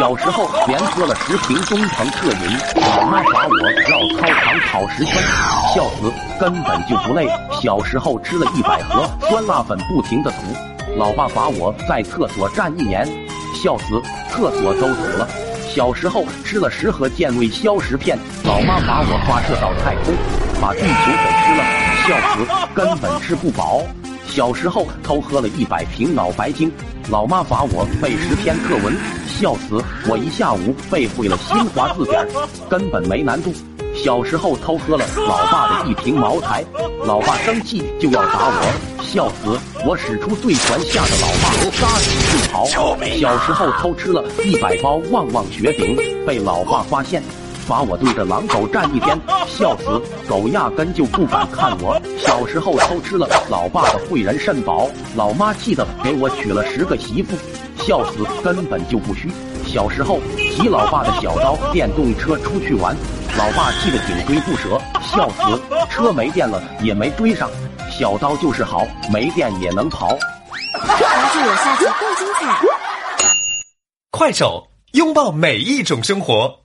小时候连喝了十瓶东鹏特饮，老妈罚我绕操场跑十圈，笑死，根本就不累。小时候吃了一百盒酸辣粉，不停的吐，老爸罚我在厕所站一年，笑死，厕所都堵了。小时候吃了十盒健胃消食片，老妈罚我发射到太空，把地球给吃了，笑死，根本吃不饱。小时候偷喝了一百瓶脑白金，老妈罚我背十篇课文，笑死，我一下午背会了新华字典，根本没难度。小时候偷喝了老爸的一瓶茅台，老爸生气就要打我，笑死，我使出醉拳吓得老爸撒腿就跑。小时候偷吃了一百包旺旺雪饼，被老爸发现。罚我对着狼狗站一天，笑死！狗压根就不敢看我。小时候偷吃了老爸的汇仁肾宝，老妈气得给我娶了十个媳妇，笑死！根本就不虚。小时候骑老爸的小刀电动车出去玩，老爸气得紧追不舍，笑死！车没电了也没追上，小刀就是好，没电也能跑。关注我，下集更精彩。快手，拥抱每一种生活。